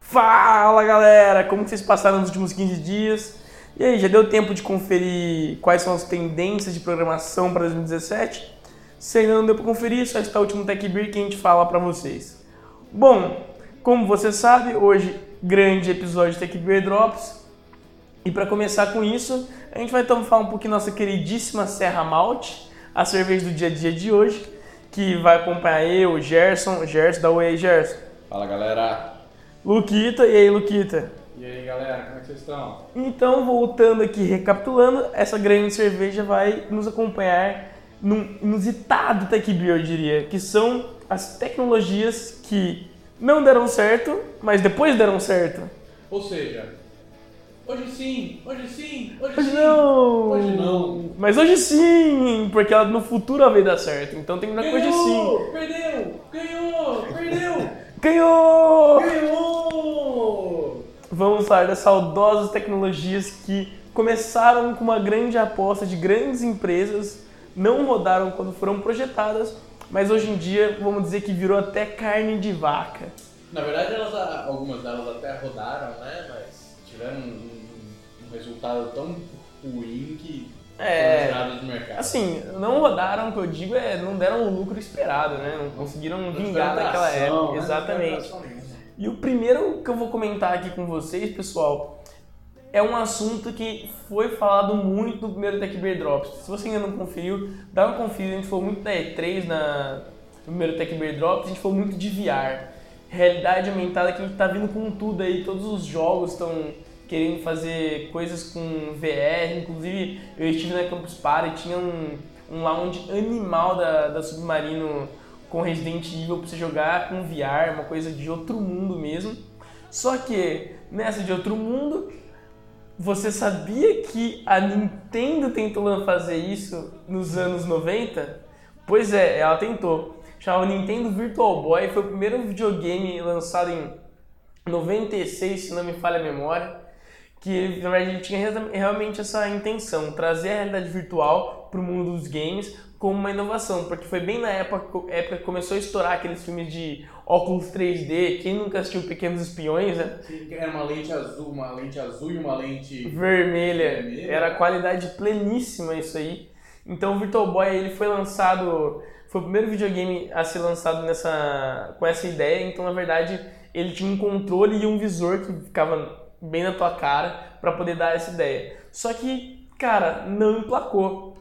Fala galera, como que vocês passaram nos últimos 15 dias? E aí, já deu tempo de conferir quais são as tendências de programação para 2017? Se ainda não deu para conferir, só está o último Tech Beer que a gente fala para vocês. Bom, como você sabe, hoje grande episódio de Tech Beer Drops. E para começar com isso, a gente vai então falar um pouquinho da nossa queridíssima Serra Malte, a cerveja do dia a dia de hoje, que vai acompanhar eu, o Gerson, Gerson da Way Gerson. Fala galera! Luquita, e aí Luquita? E aí galera, como é que vocês estão? Então, voltando aqui, recapitulando, essa grande cerveja vai nos acompanhar num inusitado Tech Beer, eu diria, que são as tecnologias que não deram certo, mas depois deram certo. Ou seja, hoje sim, hoje sim, hoje, Hoje sim. não! Hoje não. Mas hoje sim, porque ela no futuro ela vai dar certo. Então tem que dar com hoje sim. Ganhou! Perdeu! Ganhou! Perdeu! Ganhou! Ganhou! Vamos falar das saudosas tecnologias que começaram com uma grande aposta de grandes empresas, não rodaram quando foram projetadas, mas hoje em dia vamos dizer que virou até carne de vaca. Na verdade, elas, algumas delas até rodaram, né? Mas tiveram resultado tão ruim que É. Assim, não rodaram, o que eu digo é não deram o lucro esperado, né? Não conseguiram vingar naquela época. Exatamente. E o primeiro que eu vou comentar aqui com vocês, pessoal, é um assunto que foi falado muito no primeiro Tech Beer Drops. Se você ainda não conferiu, dá uma conferida. A gente falou muito da E3 na, no primeiro Tech Beer Drops, a gente falou muito de VR. Realidade aumentada que a gente tá vindo com tudo aí, todos os jogos estão querendo fazer coisas com VR. Inclusive, eu estive na Campus Party, tinha um, um lounge animal da, da Submarino com Resident Evil pra você jogar com VR, uma coisa de outro mundo mesmo. Só que nessa de outro mundo, você sabia que a Nintendo tentou fazer isso nos anos 90? Pois é, ela tentou. Chamava Nintendo Virtual Boy, foi o primeiro videogame lançado em 96, se não me falha a memória. Que na verdade ele tinha rea- realmente essa intenção, trazer a realidade virtual para o mundo dos games como uma inovação, porque foi bem na época, época que começou a estourar aqueles filmes de óculos 3D. Quem nunca assistiu Pequenos Espiões, né? Era uma lente azul, uma lente azul e uma lente. vermelha. Vermelha. Era qualidade pleníssima isso aí. Então o Virtual Boy ele foi lançado, foi o primeiro videogame a ser lançado nessa com essa ideia. Então na verdade ele tinha um controle e um visor que ficava bem na tua cara para poder dar essa ideia. Só que, cara, não emplacou.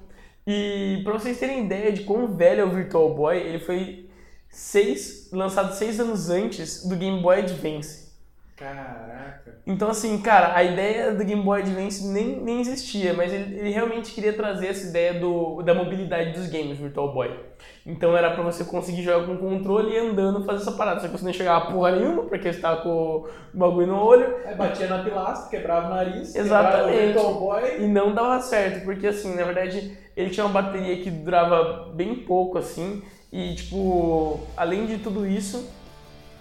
E para vocês terem ideia de quão velho é o Virtual Boy, ele foi seis, lançado seis anos antes do Game Boy Advance. Caraca. Então, assim, cara, a ideia do Game Boy Advance nem, nem existia, mas ele, ele realmente queria trazer essa ideia do, da mobilidade dos games Virtual Boy. Então era pra você conseguir jogar com controle e andando fazer essa parada. Só que você não chegava porra nenhuma, porque você tava com o bagulho no olho Aí batia na pilastra, quebrava o nariz, Exatamente. o Virtual Boy. e não dava certo, porque assim, na verdade, ele tinha uma bateria que durava bem pouco, assim, e tipo, além de tudo isso,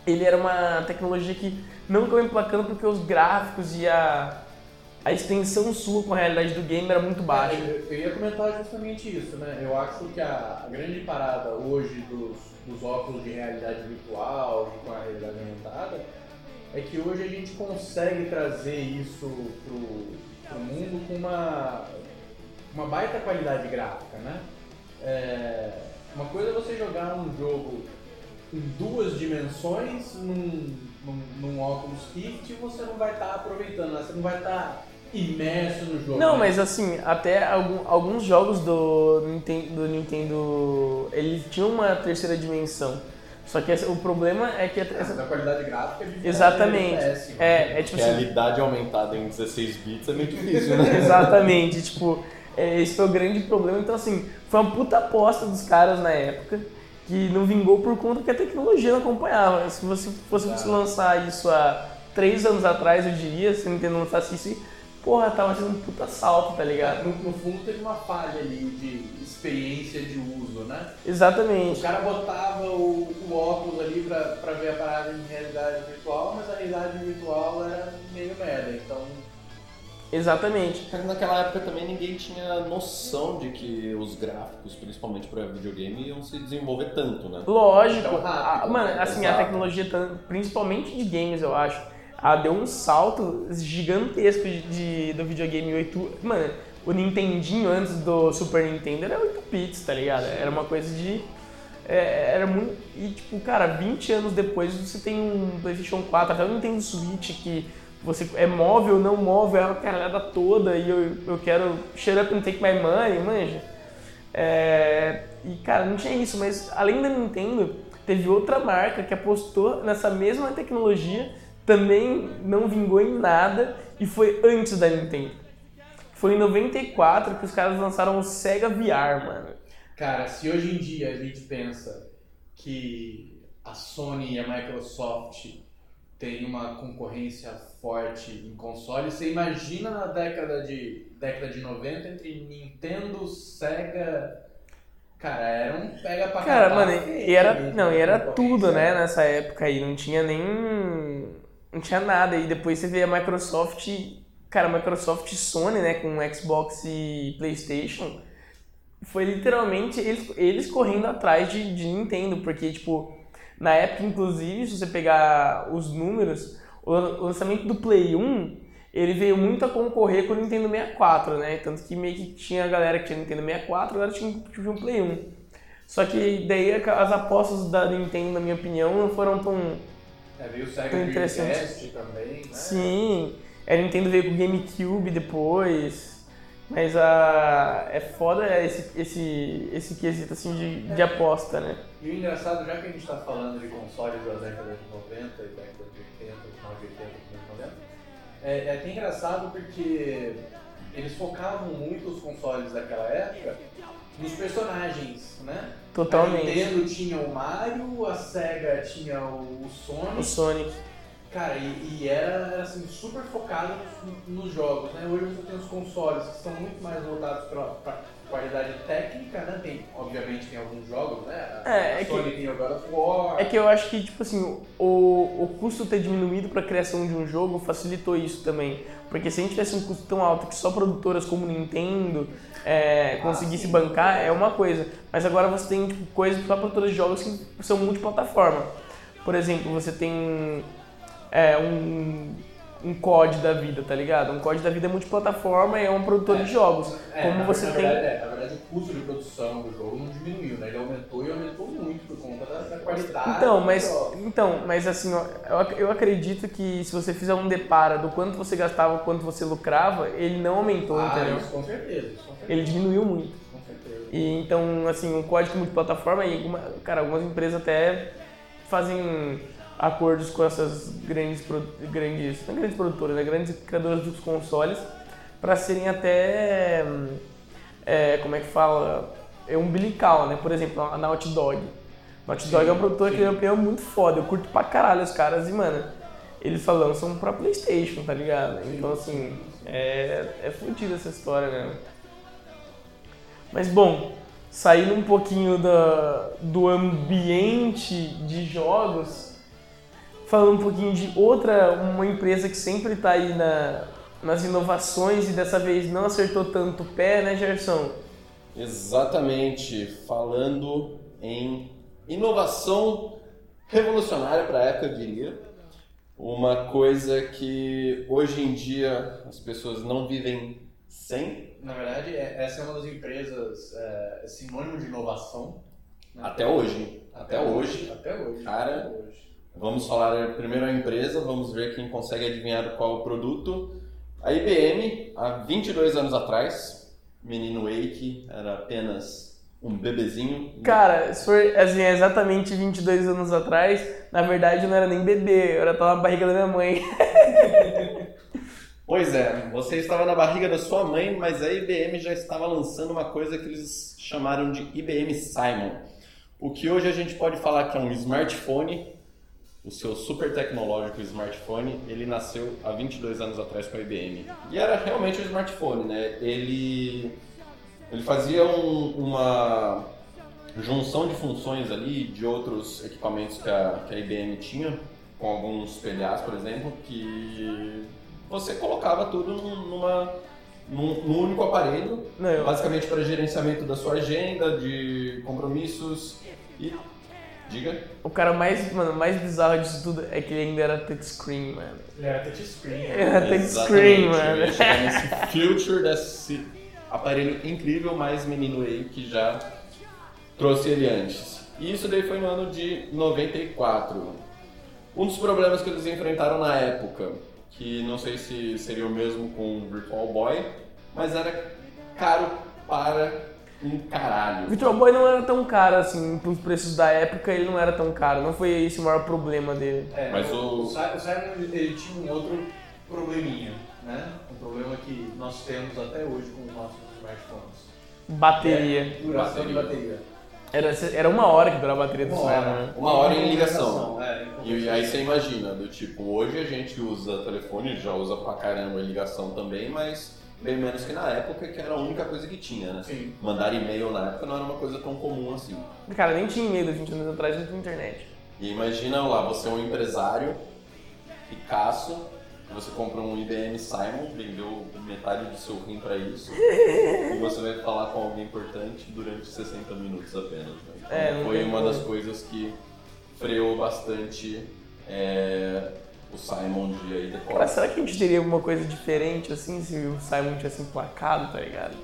ele era uma tecnologia que não acabou emplacando porque os gráficos e a, a extensão sua com a realidade do game era muito baixa. Eu, eu ia comentar justamente isso, né? Eu acho que a, a grande parada hoje dos, dos óculos de realidade virtual e com a realidade aumentada é que hoje a gente consegue trazer isso pro, pro mundo com uma, uma baita qualidade gráfica, né? É, uma coisa é você jogar um jogo em duas dimensões num, num, num óculos Rift você não vai estar aproveitando, né? você não vai estar imerso no jogo. Não, né? mas assim, até algum- alguns jogos do Nintendo, do Nintendo, eles tinham uma terceira dimensão. Só que o problema é que essa, Essa qualidade gráfica é Exatamente. péssima. É, é tipo assim. Realidade aumentada em 16 bits é meio difícil, né? Exatamente, tipo, é, esse foi o grande problema. Então, assim, foi uma puta aposta dos caras na época que não vingou por conta que a tecnologia não acompanhava. Se você fosse Exato. lançar isso há três anos atrás, eu diria, se a Nintendo lançasse isso, porra, tava sendo um puta salto, tá ligado? No, no fundo teve uma falha ali de experiência de uso, né? O Exatamente. cara botava o, o óculos ali pra, pra ver a parada em realidade virtual, mas a realidade virtual era meio merda, então Exatamente. Naquela época também ninguém tinha noção de que os gráficos, principalmente para videogame, iam se desenvolver tanto, né? Lógico. Rápido, A- mano, né? assim, a Exato. tecnologia, tan- principalmente de games, eu acho, ela deu um salto gigantesco de, de- do videogame 8. Mano, o Nintendinho antes do Super Nintendo era 8 bits, tá ligado? Era uma coisa de. é, era muito. E tipo, cara, 20 anos depois você tem um PlayStation 4, até o Nintendo Switch que você é móvel, não móvel, é uma caralhada toda e eu, eu quero shut up and take my money, manja. É, e cara, não tinha isso, mas além da Nintendo, teve outra marca que apostou nessa mesma tecnologia, também não vingou em nada e foi antes da Nintendo. Foi em 94 que os caras lançaram o Sega VR, mano. Cara, se hoje em dia a gente pensa que a Sony e a Microsoft têm uma concorrência forte em consoles, você imagina na década de, década de 90 entre Nintendo, Sega. Cara, era um pega pra Cara, mano, e era, não, e era tudo, né, nessa época aí, não tinha nem não tinha nada. E depois você vê a Microsoft, cara, Microsoft e Sony, né, com Xbox e PlayStation, foi literalmente eles, eles correndo atrás de, de Nintendo, porque tipo, na época inclusive, se você pegar os números, o lançamento do Play 1, ele veio muito a concorrer com o Nintendo 64, né? Tanto que meio que tinha a galera que tinha Nintendo 64, agora tinha, tinha um Play 1. Só que daí as apostas da Nintendo, na minha opinião, não foram tão. É, veio o Sega Foi interessante. Dreamcast também, né? Sim, a Nintendo veio com o GameCube depois. Mas a. É foda esse, esse, esse quesito assim de, de aposta, né? E o engraçado, já que a gente está falando de consoles da década de 90 e década de 80, final de 80, começo de 90, é, é até engraçado porque eles focavam muito os consoles daquela época nos personagens, né? A Totalmente. Nintendo tinha o Mario, a Sega tinha o Sonic, O Sonic. Cara, e, e era, era, assim, super focado nos, nos jogos, né? Hoje você tem os consoles que são muito mais voltados para qualidade técnica, né? Tem, obviamente tem alguns jogos, né? A, É, a é que- Sony tem o God of War. É que eu acho que, tipo assim, o, o custo ter diminuído para a criação de um jogo facilitou isso também. Porque se a gente tivesse um custo tão alto que só produtoras como Nintendo é, conseguisse bancar, é uma coisa. Mas agora você tem tipo, coisas só produtoras de jogos que são multiplataforma. Por exemplo, você tem é, um, um COD da vida, tá ligado? Um COD da vida é multiplataforma e é um produtor de jogos. É, como na, você na tem. Verdade, é, na verdade, o custo de produção do jogo não diminuiu, né? Ele aumentou e aumentou muito por conta da, da qualidade. Então, mas, então, mas assim, eu, eu acredito que se você fizer um depara do quanto você gastava, quanto você lucrava, ele não aumentou, Ah, entendeu? isso com certeza, isso com certeza. Ele diminuiu muito. Com certeza. E então, assim, um código multiplataforma e, alguma- cara, algumas empresas até fazem acordos com essas grandes, grandes, não grandes produtoras, né, grandes criadoras dos consoles para serem até, é, como é que fala, é umbilical, né? Por exemplo, a Naughty Dog. Naughty Dog é um produtor que sim. é uma opinião muito foda, eu curto pra caralho os caras e, mano, eles só lançam pra Playstation, tá ligado? Então, assim, é, é fodida essa história, né? Mas bom, saindo um pouquinho da, do ambiente de jogos, falando um pouquinho de outra, uma empresa que sempre está aí na, nas inovações e dessa vez não acertou tanto o pé, né, Gerson? Exatamente, falando em inovação revolucionária para a época, eu diria. Uma coisa que hoje em dia as pessoas não vivem sem, Na verdade, é- essa é uma das empresas é, sinônimo de inovação. né? até hoje. Até hoje. Até hoje. Cara, até hoje. Vamos falar primeiro a empresa, vamos ver quem consegue adivinhar qual o produto. A IBM, há 22 anos atrás, menino Wake era apenas um bebezinho. Cara, se for assim, exatamente 22 anos atrás, na verdade eu não era nem bebê, eu era tava na barriga da minha mãe. Pois é, você estava na barriga da sua mãe, mas a IBM já estava lançando uma coisa que eles chamaram de IBM Simon. O que hoje a gente pode falar que é um smartphone, o seu super tecnológico smartphone, ele nasceu há 22 anos atrás com a IBM. E era realmente um smartphone, né? Ele, ele fazia um- uma junção de funções ali de outros equipamentos que a, que a IBM tinha, com alguns PDAs, por exemplo, que você colocava tudo numa, num, num único aparelho, Não, basicamente para gerenciamento da sua agenda, de compromissos e. Diga. o cara mais, mano, mais bizarro disso tudo é que ele ainda era touchscreen, mano. Ele era touchscreen. Ele era touchscreen, eu mano. ia chegar nesse future desse aparelho incrível, mais menino aí que já trouxe ele antes. E isso daí foi no ano de 94. Um dos problemas que eles enfrentaram na época, que não sei se seria o mesmo com o Virtual Boy, mas era caro para um caralho. Virtual Boy não era tão caro assim, pros preços da época ele não era tão caro, não foi esse o maior problema dele. É, Mas o, o- Simon ele, tinha um outro probleminha, né? Um problema que nós temos até hoje com os nossos smartphones. Bateria. É duração de bateria. Era, era uma hora que durava a bateria do celular, né? Uma hora em ligação. É, E aí você imagina, do tipo, hoje a gente usa telefone, já usa pra caramba em ligação também, mas bem menos que na época, que era a única coisa que tinha, né? Sim. Mandar e-mail na época não era uma coisa tão comum assim. Cara, nem tinha e-mail 20 anos atrás, não tinha internet. E imagina lá, você é um empresário, Picasso, você compra um IBM Simon, vendeu metade do seu rim pra isso, e você vai falar com alguém importante durante 60 minutos apenas. Né? Então, É, foi uma como. das coisas que freou bastante é, o Simon de aí Cara, decorar. será que a gente teria alguma coisa diferente assim se o Simon tivesse emplacado, tá ligado?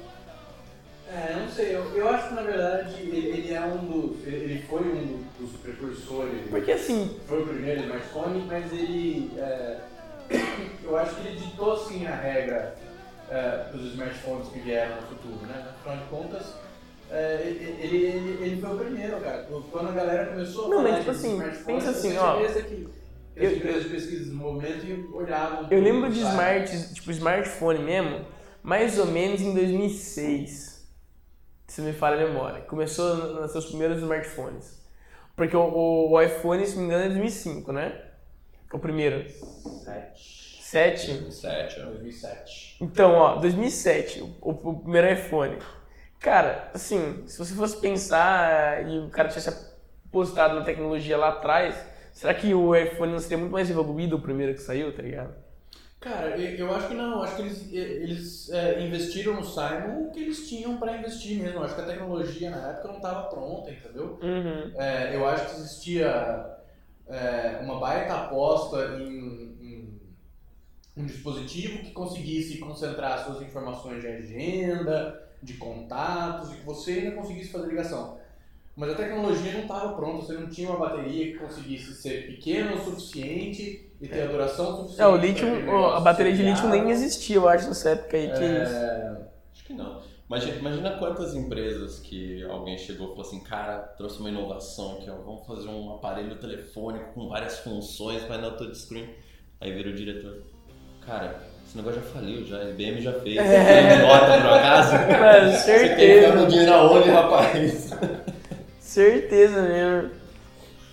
É, eu não sei, eu, eu acho que na verdade ele, ele é um dos. Ele, foi um dos precursores. Porque assim, Foi o primeiro smartphone, mas ele. é, eu acho que ele ditou assim a regra é, dos smartphones que vieram no futuro, né? Afinal de contas, é, ele, ele, ele, foi o primeiro, cara. Quando a galera começou a Não, falar mas, tipo de assim, smartphones, pensa assim, ó. que Eu- empresas de pesquisa de desenvolvimento iam- olhavam. eu lembro de smart, tipo smartphone mesmo, mais ou menos em 2006. Se me falha a memória. Começou no- nos seus primeiros smartphones. Porque o, o- o iPhone, se não me engano, é 2005, né? O primeiro. Sete. 7? 7, ó. 2007. Então, ó, 2007, o, o primeiro iPhone. Cara, assim, se você fosse pensar e o cara tivesse apostado na tecnologia lá atrás, será que o iPhone não seria muito mais evoluído o primeiro que saiu, tá ligado? Cara, eu acho que não. Acho que eles, eles é, investiram no Simon o que eles tinham pra investir mesmo. Acho que a tecnologia na época não estava pronta, entendeu? Uhum. É, eu acho que existia é, uma baita aposta em, em um dispositivo que conseguisse concentrar suas informações de agenda, de contatos e que você ainda conseguisse fazer ligação. Mas a tecnologia não estava pronta, você não tinha uma bateria que conseguisse ser pequena o suficiente e ter a duração suficiente. É, o lítio, a bateria de lítio nem existia, eu acho, nessa época aí que É, Acho que não. Imagina, imagina quantas empresas que alguém chegou e falou assim, cara, trouxe uma inovação aqui, ó, vamos fazer um aparelho telefônico com várias funções, vai na touchscreen. Aí vira o diretor, cara, esse negócio já faliu, já, a IBM já fez, É. tem nota por acaso? Você quer certeza. enfiar meu dinheiro aonde, rapaz? Certeza mesmo.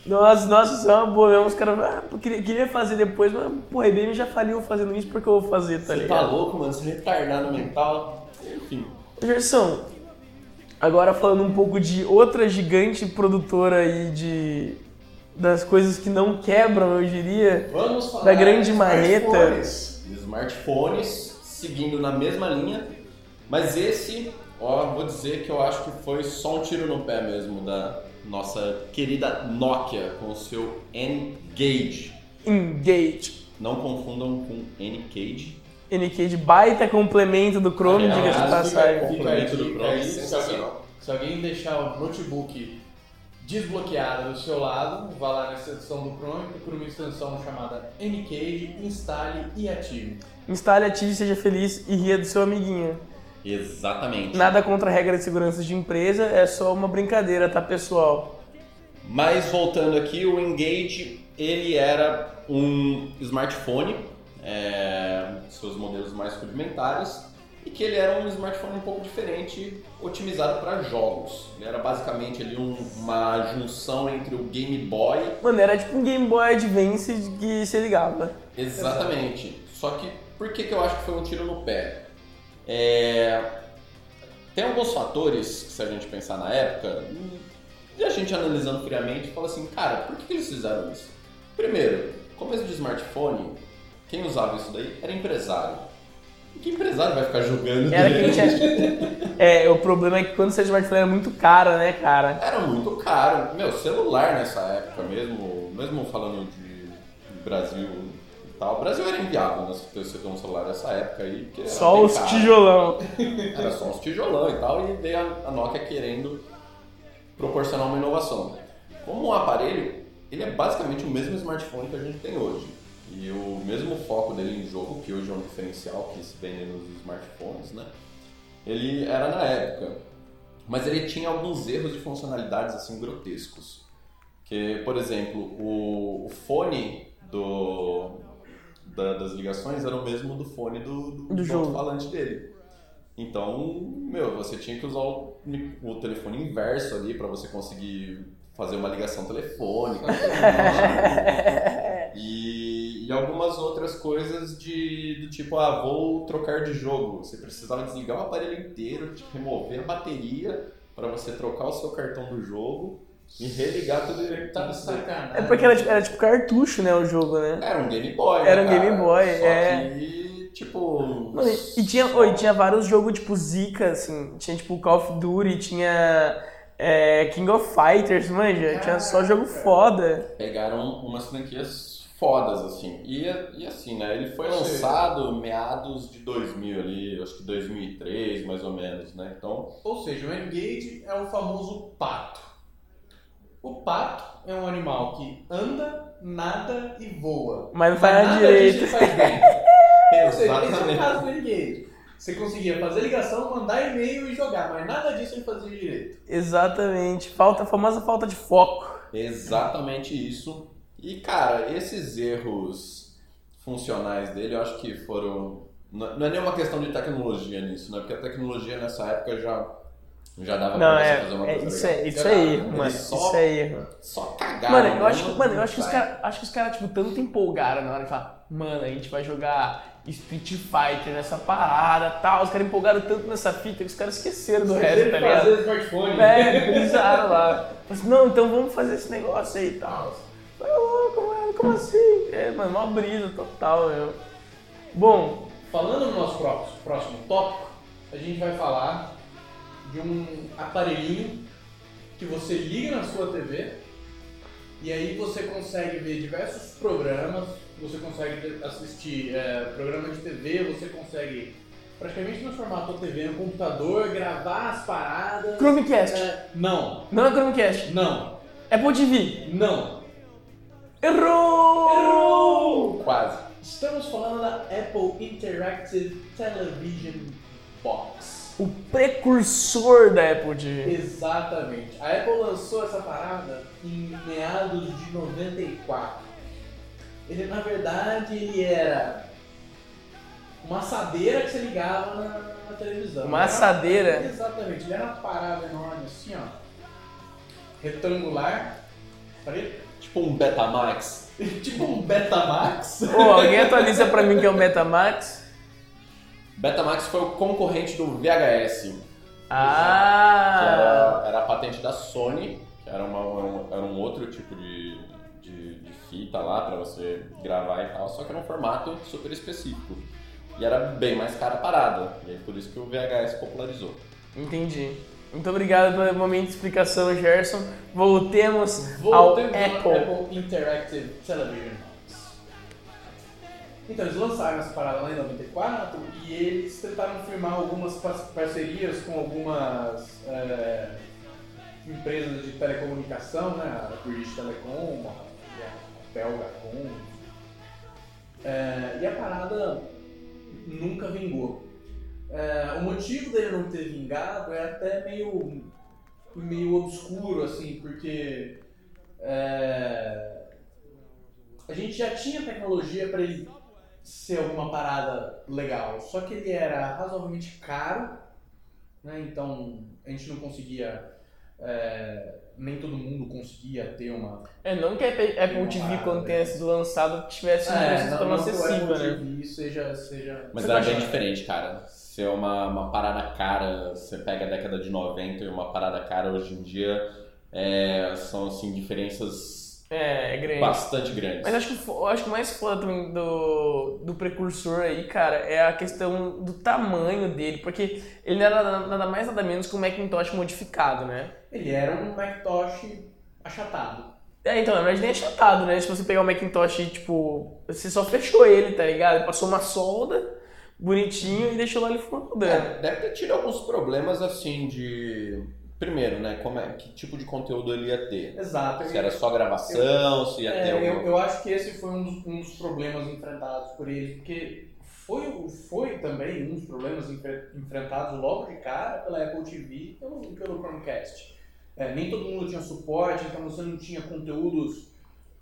Nossa, nossa, isso é uma boa mesmo. Os caras, ah, queria, queria fazer depois, mas, pô, a IBM já faliu fazendo isso, porque eu vou fazer, tá Você tá ligado? louco, mano? Você é retardado mental. Enfim. Gerson, agora falando um pouco de outra gigante produtora aí de das coisas que não quebram, eu diria. Vamos falar Da grande de marreta. smartphones. Smartphones seguindo na mesma linha, mas esse, ó, vou dizer que eu acho que foi só um tiro no pé mesmo da nossa querida Nokia com o seu N-Gage. Engage. Não confundam com N-Cage. De baita complemento do Chrome, Aliás, diga-se de passagem. Complemento do Chrome, aí, se sensacional. alguém- Se alguém deixar o notebook desbloqueado do seu lado, vá lá na seção do Chrome, procure uma extensão chamada Ncage, instale e ative. Instale, ative, seja feliz e ria do seu amiguinho. Exatamente. Nada contra a regra de segurança de empresa, é só uma brincadeira, tá, pessoal? Mas voltando aqui, o Engage ele era um smartphone, é, seus modelos mais rudimentares, e que ele era um smartphone um pouco diferente, otimizado para jogos. Ele era basicamente ali um- uma junção entre o Game Boy, Mano, era tipo um Game Boy Advance que se ligava. exatamente. Só que por que, que eu acho que foi um tiro no pé? É, tem alguns fatores que se a gente pensar na época, e a gente analisando friamente, fala assim, cara, por que, eles fizeram isso? Primeiro, começo de smartphone, quem usava isso daí era empresário. Que empresário vai ficar jogando? Era quem tinha... É, o problema é que quando você smartphone era muito cara, né, cara? Era muito caro. Meu, celular nessa época mesmo, mesmo falando de Brasil tal, o Brasil era inviável né, você ter um celular nessa época aí. Só os caro. tijolão. Era só os tijolão e tal, e veio a Nokia querendo proporcionar uma inovação. Como um aparelho, ele é basicamente o mesmo smartphone que a gente tem hoje. E o mesmo foco dele em jogo, que hoje é um diferencial que se vende nos smartphones, né? Ele era na época. Mas ele tinha alguns erros de funcionalidades assim grotescos. Que, por exemplo, o, o fone do, da, das ligações era o mesmo do fone do, do, do jogo. falante dele. Então, meu, você tinha que usar o, o telefone inverso ali para você conseguir fazer uma ligação telefônica. e, e algumas outras coisas de, do tipo, ah, vou trocar de jogo. Você precisava desligar o aparelho inteiro, tipo, remover a bateria para você trocar o seu cartão do jogo e religar tudo direito. Tá sacanagem. É porque era, era, tipo cartucho, né, o jogo, né? Era um Game Boy, Era um né, Game Boy, Só é. Que, tipo... Mano, e, tinha, oh, e tinha vários jogos, tipo, zica, assim. Tinha, tipo, Call of Duty, tinha é, King of Fighters, manja, tinha só jogo foda. Pegaram umas franquias fodas, assim. E, e assim, né, ele foi lançado meados de 2000 ali, acho que 2003, mais ou menos, né, então... Ou seja, o Engage é o famoso pato. O pato é um animal que anda, nada e voa. Mas não faz nada direito. Disso faz bem. Ou seja, esse é o caso do Engage. Você conseguia fazer ligação, mandar e-mail e jogar, mas nada disso ele fazia direito. Exatamente. Falta, a famosa falta de foco. Exatamente isso. E, cara, esses erros funcionais dele, eu acho que foram. Não é nenhuma questão de tecnologia nisso, né? Porque a tecnologia nessa época já, já dava não, pra é, fazer uma é, coisa isso legal. É, isso é erro, mano. Só, isso é erro. Só cagaram. Mano, eu né? acho, mano, eu acho que os caras, acho que os caras tipo tanto empolgaram na hora de falar, mano, a gente vai jogar Street Fighter nessa parada, tal. Os caras empolgaram tanto nessa fita que os caras esqueceram do resto, tá ligado? fazer smartphone. É, brisaram lá. Falei assim, não, então vamos fazer esse negócio aí e tal. Falei, louco, mano, como assim? É, mano, uma brisa total, meu. Bom, Falando no nosso próximo, próximo tópico, a gente vai falar de um aparelhinho que você liga na sua TV e aí você consegue ver diversos programas, você consegue assistir é, programa de TV, você consegue praticamente transformar a sua TV no computador, gravar as paradas. Chromecast. É, não, Não é Chromecast. não, Apple TV. não. Errou! Errou! Quase. Estamos falando da Apple Interactive Television Box. O precursor da Apple TV. Exatamente. A Apple lançou essa parada em meados de 94. Ele, na verdade, ele era uma assadeira que você ligava na, na televisão. Uma assadeira? Exatamente. Ele era uma parada enorme assim, ó. Retangular. Preto. Tipo um Betamax. tipo um Betamax. Ô, alguém atualiza pra mim que é o Betamax? Betamax foi o concorrente do VHS. Que Ah! era, era a patente da Sony, que era, uma, um, era um outro tipo de, de, de fita lá pra você gravar e tal, só que era um formato super específico. E era bem mais cara a parada. E aí por isso que o VHS popularizou. Entendi. Muito obrigado pelo momento de explicação, Gerson. Voltemos, Voltemos ao Apple. Apple Interactive Television. Então, eles lançaram essa parada lá em 94 e eles tentaram firmar algumas par- parcerias com algumas é, empresas de telecomunicação, né? A British Telecom, a Belgacom. É, e a parada nunca vingou. É, o motivo dele não ter vingado é até meio, meio obscuro, assim, porque é, a gente já tinha tecnologia para ele ser alguma parada legal, só que ele era razoavelmente caro, né? então a gente não conseguia, é, nem todo mundo conseguia ter uma É, não que a Apple TV, quando tenha sido lançado, tivesse um preço tão acessível, Apple né? TV seja, seja Mas era bem diferente, cara. Se é uma, uma parada cara, você pega a década de 90 e uma parada cara hoje em dia, é, são assim, diferenças É, é grande. Bastante grande. Mas acho que, eu acho que o mais foda também do, do precursor aí, cara, é a questão do tamanho dele, porque ele não era nada mais nada menos que um Macintosh modificado, né? Ele era um Macintosh achatado. É, então, na verdade nem é achatado, né? Se você pegar o Macintosh e, tipo, você só fechou ele, tá ligado? Passou uma solda bonitinho e deixou lá ele rodando. É, deve ter tido alguns problemas assim de. Primeiro, né? Como é, que tipo de conteúdo ele ia ter? Exato. Se era só gravação, se ia É, ter eu, algum. eu acho que esse foi um dos, um dos problemas enfrentados por ele, porque foi, foi também um dos problemas enfre- enfrentados logo de cara pela Apple TV e pelo, pelo Chromecast. É, nem todo mundo tinha suporte, então você não tinha conteúdos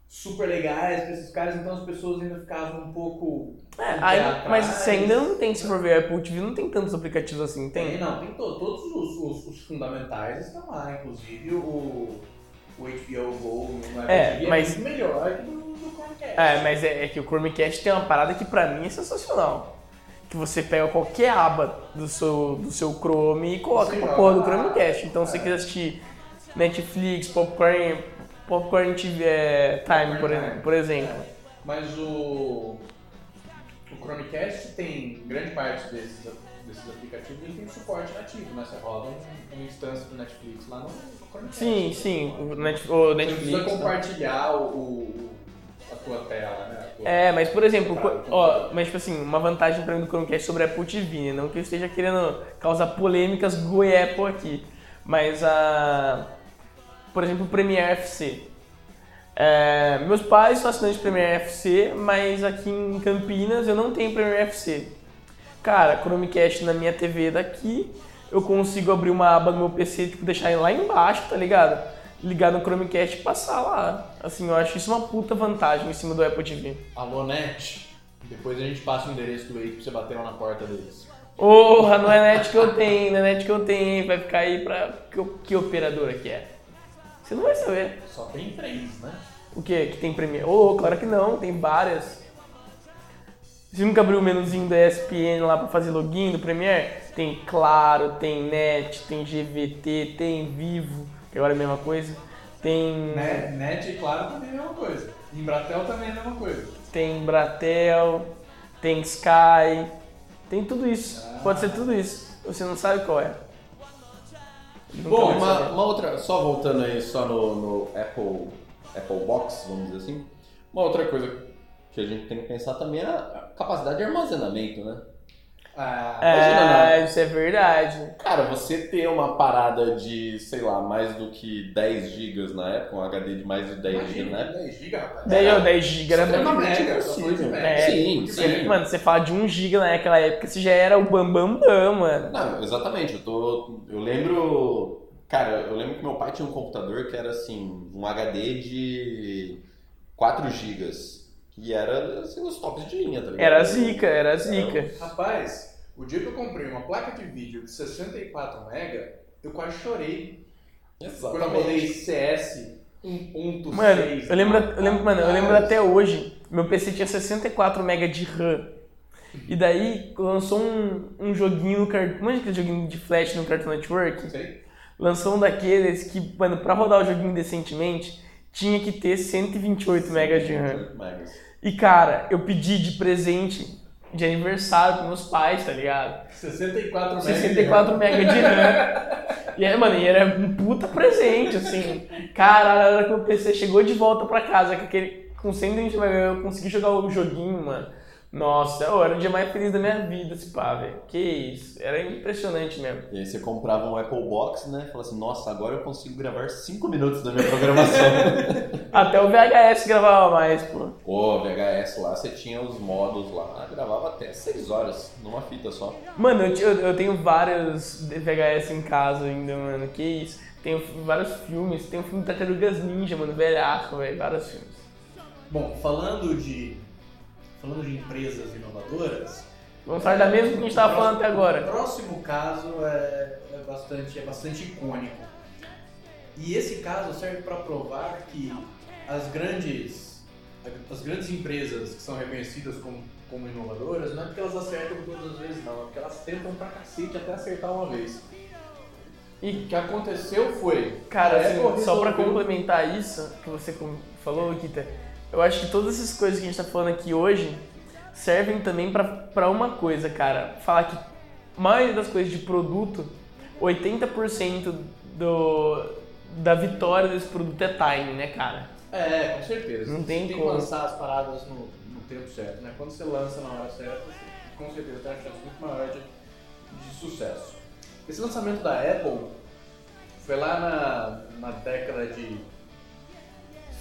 super legais para esses caras, então as pessoas ainda ficavam um pouco. É, aí- mas você ainda não tem, se for ver, Apple TV não tem tantos aplicativos assim, Tem, tem? não, tem to- todos os, os- os fundamentais estão lá, inclusive o, o HBO Go no Apple É, TV mas- é muito melhor que do, do Chromecast. É, mas é, é que o Chromecast tem uma parada que pra mim é sensacional. Que você pega qualquer aba do seu, do seu Chrome e coloca pra porra do. Chromecast. Então se você É. quiser assistir Netflix, Popcorn, Popcorn TV é, Time, por, Time. por exemplo. Mas o, o Chromecast tem grande parte desses, desses aplicativos ele tem suporte nativo, né? Você roda um- uma instância do Netflix lá no, Chromecast. Sim, sim, o, Net, o Você Netflix. precisa né? compartilhar o, o- a tua tela, né? Tua- É, mas por exemplo, ó, mas tipo assim, uma vantagem pra mim do Chromecast sobre a Apple TV, né? Não que eu esteja querendo causar polêmicas go Apple aqui, mas a. Por exemplo, o Premiere FC. É, meus pais são assinantes de Premiere FC, mas aqui em Campinas eu não tenho Premiere FC. Cara, Chromecast na minha TV daqui, eu consigo abrir uma aba no meu PC, tipo, deixar ele lá embaixo, tá ligado? Ligar no Chromecast e passar lá. Assim, eu acho isso uma puta vantagem em cima do Apple TV. Alô, Net. Depois a gente passa o endereço do Eito pra você bater lá na porta deles. Porra, não é net que eu tenho, não é net que eu tenho, vai ficar aí pra. Que, que operadora que é? Você não vai saber. Só tem três, né? O que? Que tem Premiere? Ô, claro que não, tem várias. Você nunca abriu o menuzinho da ESPN lá pra fazer login do Premiere? Tem Claro, tem Net, tem GVT, tem Vivo, que agora é a mesma coisa. Tem. Net, Net e Claro também é a mesma coisa. Embratel também é a mesma coisa. tem Bratel, tem Sky, tem tudo isso. Pode ser tudo isso. Você não sabe qual é. Bom, uma, uma outra, só voltando aí só no, no Apple, Apple Box, vamos dizer assim, uma outra coisa que a gente tem que pensar também é a capacidade de armazenamento, né? Ah, Imagina, É, né? isso é verdade. Cara, você ter uma parada de, sei lá, mais do que 10 GB na época, um HD de mais de 10 GB na época. 10 GB, rapaz. 10 ou 10 GB era foi de mega. É, sim, sim. Mano, você fala de 1 GB naquela época, você já era o bambambam, bam, bam, mano. Não, exatamente. Eu, tô, eu lembro. Cara, eu lembro que meu pai tinha um computador que era assim, um HD de 4 GB. Que era assim, os tops de linha, tá ligado? Era zica, era zica. Rapaz, o dia que eu comprei uma placa de vídeo de 64 MB, eu quase chorei. Quando eu rodei Exatamente. CS 1.6. Mano, eu lembro, eu lembro, mano, eu lembro até hoje, meu PC tinha 64 MB de RAM. E daí lançou um, um joguinho no Cartoon. Manja aquele joguinho de flash no Cartoon Network? Sei. Lançou um daqueles que, mano, pra rodar o joguinho decentemente, tinha que ter 128 MB de RAM. Megas. E cara, eu pedi de presente de aniversário pros meus pais, tá ligado? 64 MB. 64 MB de RAM. E aí, mano, e era um puta presente, assim. Cara, na hora que o PC chegou de volta pra casa, com, aquele, com 120 MB, eu consegui jogar o joguinho, mano. Nossa, ô, era o dia mais feliz da minha vida, esse pá, velho. Que isso, era impressionante mesmo. E aí você comprava um Apple Box, né? Fala assim, nossa, agora eu consigo gravar 5 minutos da minha programação. Até o VHS gravava mais, pô. Pô, VHS lá, você tinha os modos lá, gravava até 6 horas numa fita só. Mano, eu- eu tenho vários VHS em casa ainda, mano. Que isso. Tenho vários filmes. Tem um filme Tartarugas Ninja, mano. Velhaco, velho. Vários filmes. Bom, falando de, falando de empresas inovadoras, Vamos falar da mesma que a gente tava falando até O agora. próximo caso é, é bastante, é bastante icônico. E esse caso serve para provar que as grandes, as grandes empresas que são reconhecidas como, como inovadoras, não é porque elas acertam todas as vezes, não. É porque elas tentam pra cacete até acertar uma vez. E o que aconteceu foi. Cara, assim, só para complementar isso que você falou, Kita, eu acho que todas essas coisas que a gente tá falando aqui hoje servem também para uma coisa, cara. Falar que a maioria das coisas de produto, 80% do, da vitória desse produto é time, né, cara? É, com certeza. Não tem você como. tem que lançar as paradas no, no tempo certo, né? Quando você lança na hora certa, com certeza tem uma chance muito maior de, de sucesso. Esse lançamento da Apple foi lá na, na década de.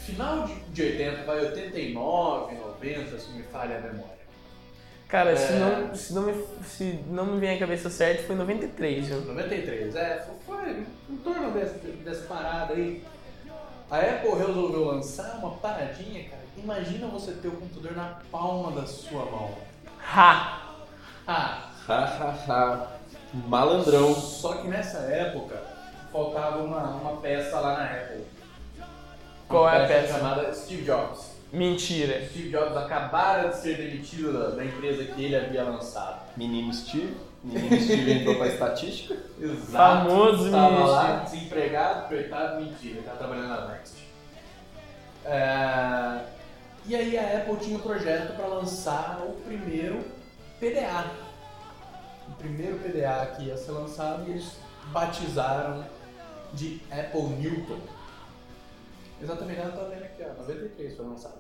Final de, de 80, vai 89, 90, se me falha a memória. Cara, é... se, não, se, não me, se não me vem a cabeça certa, foi em 93, viu? 93, é, foi em torno dessa, dessa parada aí. A Apple resolveu lançar uma paradinha, cara. Imagina você ter o computador na palma da sua mão. Ha! Ha! Ha, ha, ha. Malandrão. Só que nessa época faltava uma, uma peça lá na Apple. Qual uma é a peça? chamada Steve Jobs. Mentira. Steve Jobs acabara de ser demitido da, da empresa que ele havia lançado. Menino Steve. Menino Steve entrou pra estatística. Exato. Famoso Tava menino lá, Steve. desempregado, coitado, mentira. Ele tava trabalhando na Next. É, E aí a Apple tinha um projeto para lançar o primeiro PDA. O primeiro PDA que ia ser lançado e eles batizaram de Apple Newton. Exatamente, eu tô vendo aqui, ó, 93 foi lançado.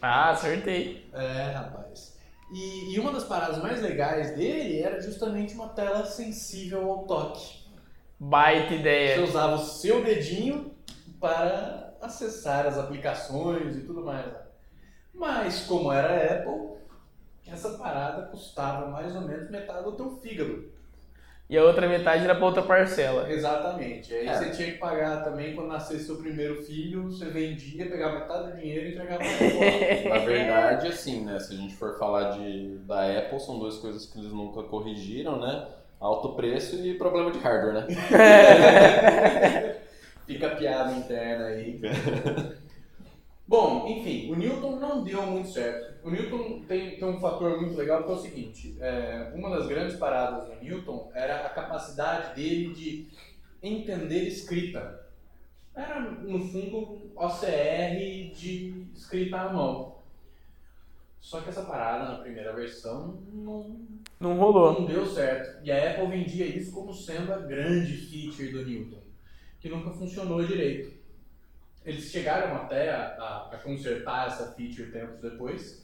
Ah, acertei. É, rapaz. E, e uma das paradas mais legais dele era justamente uma tela sensível ao toque. Baita Você ideia. usava o seu dedinho para acessar as aplicações e tudo mais. Mas como era Apple, essa parada custava mais ou menos metade do teu fígado. E a outra metade era pra outra parcela. Exatamente. Aí É. você tinha que pagar também quando nascesse seu primeiro filho, você vendia, pegava metade do dinheiro e entregava. Na verdade, assim, né? Se a gente for falar de, da Apple, são duas coisas que eles nunca corrigiram, né? Alto preço e problema de hardware, né? Fica a piada interna aí. Bom, enfim, o Newton não deu muito certo. O Newton tem, tem um fator muito legal que é o seguinte: é, uma das grandes paradas do Newton era a capacidade dele de entender escrita. Era, no fundo, OCR de escrita à mão. Só que essa parada na primeira versão não, Não rolou. não deu certo. E a Apple vendia isso como sendo a grande feature do Newton, que nunca funcionou direito. Eles chegaram até a, a- a consertar essa feature tempos depois,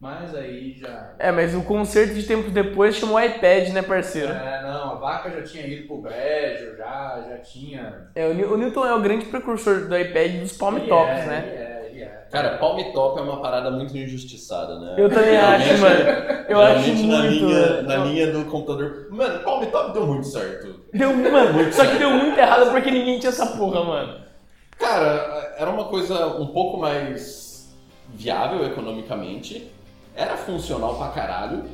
mas aí já. É, mas o concerto de tempo depois chamou iPad, né, parceiro? É, não, a vaca já tinha ido pro brejo, já, já tinha. É, o, Newton é o grande precursor do iPad dos palm Ele tops, é, né? Ele é, ele é. Cara, palm top é uma parada muito injustiçada, né? Eu também acho, mano. Eu acho muito. na linha, na linha do computador. Mano, palm top deu muito certo. Deu, mano, só que deu muito errado porque ninguém tinha essa porra, mano. Cara, era uma coisa um pouco mais viável economicamente. Era funcional pra caralho.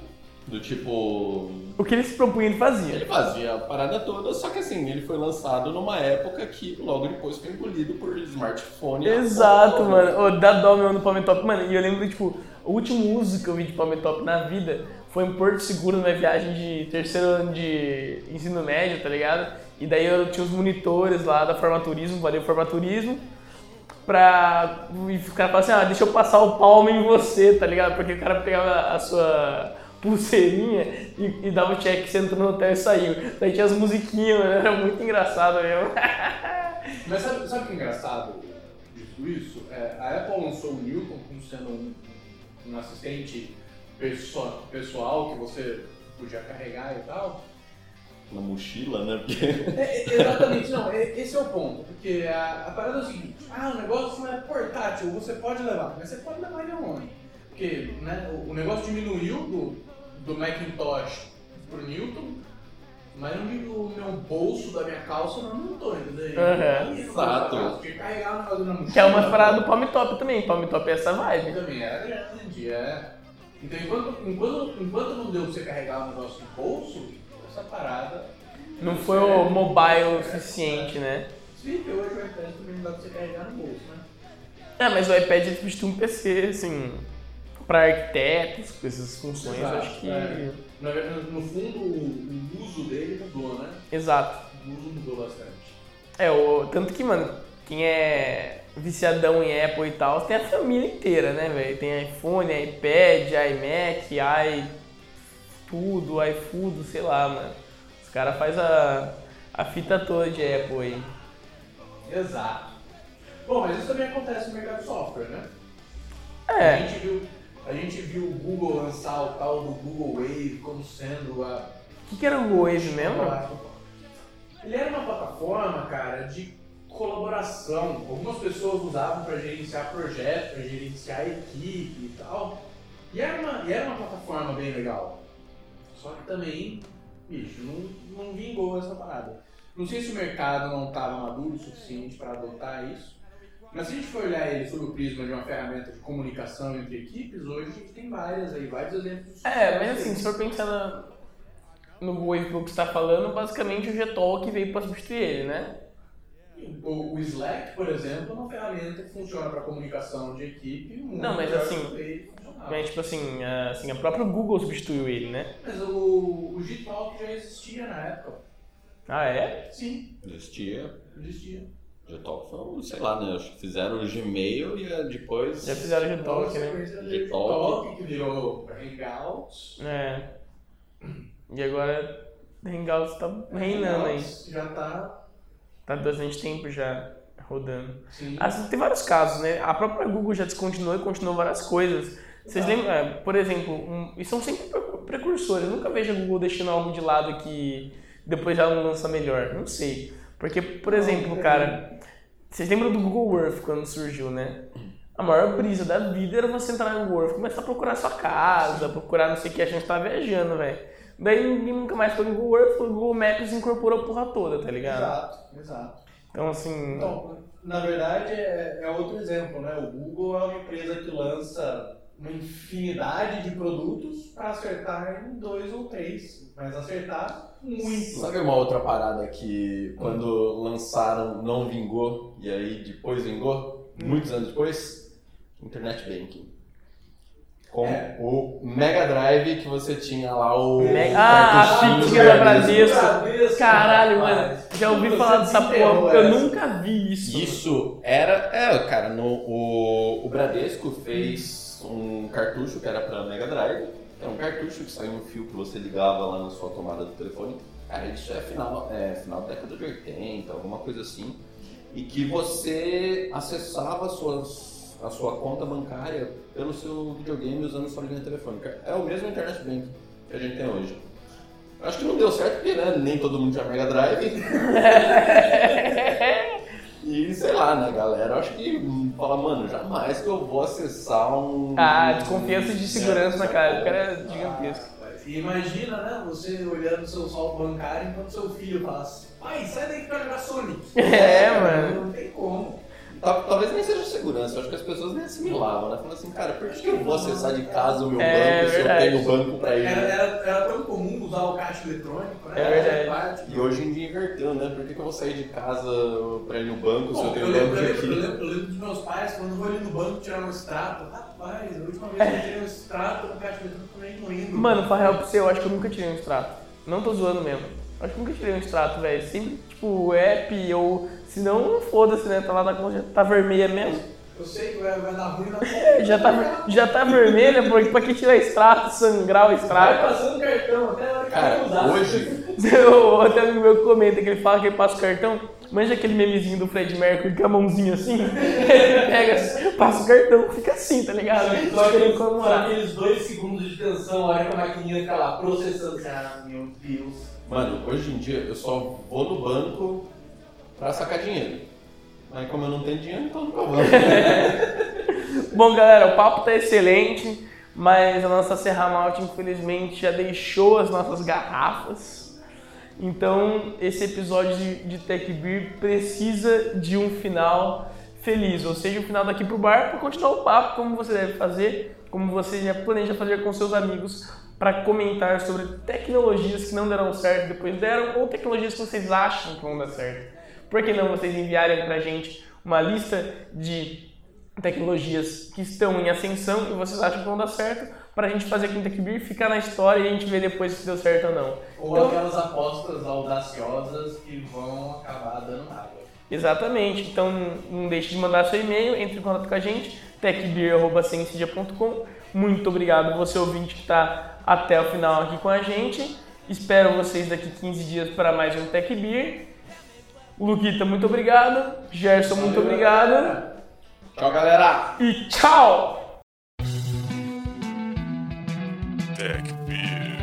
Do tipo. O que ele se propunha, ele fazia. Ele fazia a parada toda, só que assim, ele foi lançado numa época que logo depois foi engolido por smartphone. Exato, Apple. mano. Ô, dá dó meu no Palm Top. Mano, e eu lembro, tipo, o último uso que eu vi de Palm Top na vida foi em Porto Seguro, numa viagem de terceiro ano de ensino médio, tá ligado? E daí eu tinha os monitores lá da Formaturismo, valeu Formaturismo, pra... E o cara falava assim, ah, deixa eu passar o palmo em você, tá ligado? Porque o cara pegava a sua pulseirinha e, e dava o check, você entrou no hotel e saiu. Daí tinha as musiquinhas, mano, era muito engraçado mesmo. Mas sabe, sabe o que é engraçado tudo isso? É, a Apple lançou o Newton como sendo um, um assistente pessoal que você podia carregar e tal. Na mochila, né? Porque. É, é, exatamente, não, é- esse é o ponto. Porque a, a parada é o seguinte, ah, o negócio é portátil, você pode levar, mas você pode levar ele aonde? Porque né, o, o negócio diminuiu do, do Macintosh pro Newton, mas não digo o meu bolso da minha calça não aumentou, entendeu? Aham. Exato. Eu tinha que carregar o negócio na mochila. Que é uma parada do Palm Top também. Palm Top é essa vibe. Também era grande, é. Então enquanto, enquanto, enquanto não deu pra você carregar o negócio no bolso, essa parada. Não foi o mobile o suficiente, né? Se bem que hoje o iPad também não dá pra você carregar no bolso, né? É, mas o iPad ele substitui um PC, assim, pra arquitetos, com essas funções, Exato, acho que. é. Na verdade, no fundo, o, o uso dele mudou, né? Exato. uso mudou bastante. É, o, tanto que, mano, quem é viciadão em Apple e tal, tem a família inteira, né, velho? Tem iPhone, iPad, iMac, i tudo, iFood, sei lá, mano. Os caras fazem a, a fita toda de Apple aí. Exato. Bom, mas isso também acontece no mercado de software, né? É. A gente viu, a gente viu o Google lançar o tal do Google Wave como sendo a. O que, que era o Google Wave mesmo? Ele era uma plataforma, cara, de colaboração. Algumas pessoas usavam para gerenciar projetos, para gerenciar equipe e tal. E era, uma, e era uma plataforma bem legal. Só que também, bicho, não, não vingou essa parada. Não sei se o mercado não estava maduro o suficiente para adotar isso. Mas se a gente for olhar ele sob o prisma de uma ferramenta de comunicação entre equipes, hoje a gente tem várias aí, vários exemplos. É, mas assim, se for pensar na, no Google Wave que você está falando, basicamente o Gtalk veio para substituir ele, né? O, o Slack, por exemplo, é uma ferramenta que funciona para comunicação de equipe. Não, mas assim, mas tipo assim, a, assim, a própria Google substituiu ele, né? Mas o, o Gtalk já existia na época. Ah, é? Sim. Existia. Existia. Gtalk foi, sei lá, né? Acho que fizeram o Gmail e depois. Já fizeram o Gtalk, né? Gtalk, que virou Hangouts. É. E agora Hangouts tá reinando aí. Já tá. Tá bastante tempo já rodando. Sim. Assim, tem vários casos, né? A própria Google já descontinuou e continuou várias coisas. Vocês lembram, é, por exemplo, um, e são sempre precursores. Eu nunca vejo a Google deixando algo de lado que depois já não lança melhor. Não sei. Porque, por exemplo, cara, vocês lembram do Google Earth quando surgiu, né? A maior brisa da vida era você entrar no Google Earth, começar a procurar sua casa, procurar não sei o que, a gente tava viajando, velho. Daí ninguém nunca mais foi no Google Earth, o Google Maps incorporou a porra toda, tá ligado? Exato, exato. Então, assim. Então, na verdade, é, é outro exemplo, né? O Google é uma empresa que lança uma infinidade de produtos para acertar em dois ou três, mas acertar muito. Sabe uma outra parada que quando lançaram não vingou e aí depois vingou? Muitos anos depois? Internet Banking. Com É. o Mega Drive que você tinha lá o. Mega- Ah, a fitinha da Bradesco. Bradesco. Caralho, mano. Já ouvi Você falar dessa porra. Eu nunca vi isso. Isso era. É, cara, no, o, o Bradesco fez um cartucho que era pra Mega Drive. Era um cartucho que saía um fio que você ligava lá na sua tomada do telefone. Cara, isso é final, é, final da década de 80, alguma coisa assim. E que você acessava suas, a sua conta bancária pelo seu videogame usando sua linha telefônica. É o mesmo Internet Bank que a gente tem hoje. Acho que não deu certo porque né, nem todo mundo tinha Mega Drive. E sei lá, né, galera? Acho que fala, mano, jamais que eu vou acessar um. Ah, desconfiança de segurança na cara. O cara é gigantesco. E imagina, né, você olhando seu saldo bancário enquanto seu filho fala assim, pai, sai daí pra jogar Sonic. É, Cara, mano. Não tem como. Tal- Talvez nem seja segurança, eu acho que as pessoas nem assimilavam, né? Falando assim, cara, por que eu vou acessar de casa o meu É, banco se eu tenho banco pra ir? Era, né? era, era tão comum usar o caixa eletrônico, né? É verdade. E hoje em dia inverteu, né? Por que, que eu vou sair de casa pra ir no banco se eu Bom, tenho eu, lembro, banco eu, lembro, eu, aqui? lembro, eu lembro dos meus pais, quando eu vou ali no banco tirar um extrato, rapaz, a última vez que eu tirei um extrato no caixa eletrônico eu nem lembro. Mano, pra real pra você, eu acho que eu nunca tirei um extrato. Não tô zoando mesmo. Acho que eu nunca tirei um extrato, velho. Sempre, tipo, app ou. Se não, foda-se, né? Tá lá na conta, tá vermelha mesmo. Eu sei que vai, vai dar ruim na Já tá, já tá vermelha, porque pra que tirar extrato, sangrar o Vai extrato? passando cartão até a hora que Cara, vai usar. hoje, Eu, até amigo meu comenta que ele fala que ele passa o cartão. Manja aquele memezinho do Fred Mercury com a mãozinha assim? Ele pega, passa o cartão, fica assim, tá ligado? Só aqueles, só comemorar. aqueles dois segundos de tensão, a hora que a maquininha fica lá processando. Ah, meu Deus. mano, hoje em dia eu só vou no banco pra sacar dinheiro. Aí como eu não tenho dinheiro, então nunca vou. Bom, galera, o papo tá excelente, mas a nossa Serra Malte, infelizmente, já deixou as nossas garrafas. Então, esse episódio de, de Tech Beer precisa de um final feliz, ou seja, um final daqui pro bar para continuar o papo, como você deve fazer, como você já planeja fazer com seus amigos, para comentar sobre tecnologias que não deram certo, depois deram, ou tecnologias que vocês acham que vão dar certo. Por que não vocês enviarem pra gente uma lista de tecnologias que estão em ascensão e vocês acham que vão dar certo, pra gente fazer aqui no Tech Beer, ficar na história e a gente ver depois se deu certo ou não. Ou então, aquelas apostas audaciosas que vão acabar dando água. Exatamente. Então não deixe de mandar seu e-mail, entre em contato com a gente, techbeer.com. Muito obrigado você ouvinte que está até o final aqui com a gente. Espero vocês daqui 15 dias para mais um Tech Beer. Luquita, muito obrigado. Gerson, muito obrigado. Tchau, galera. E tchau! Tech Beer.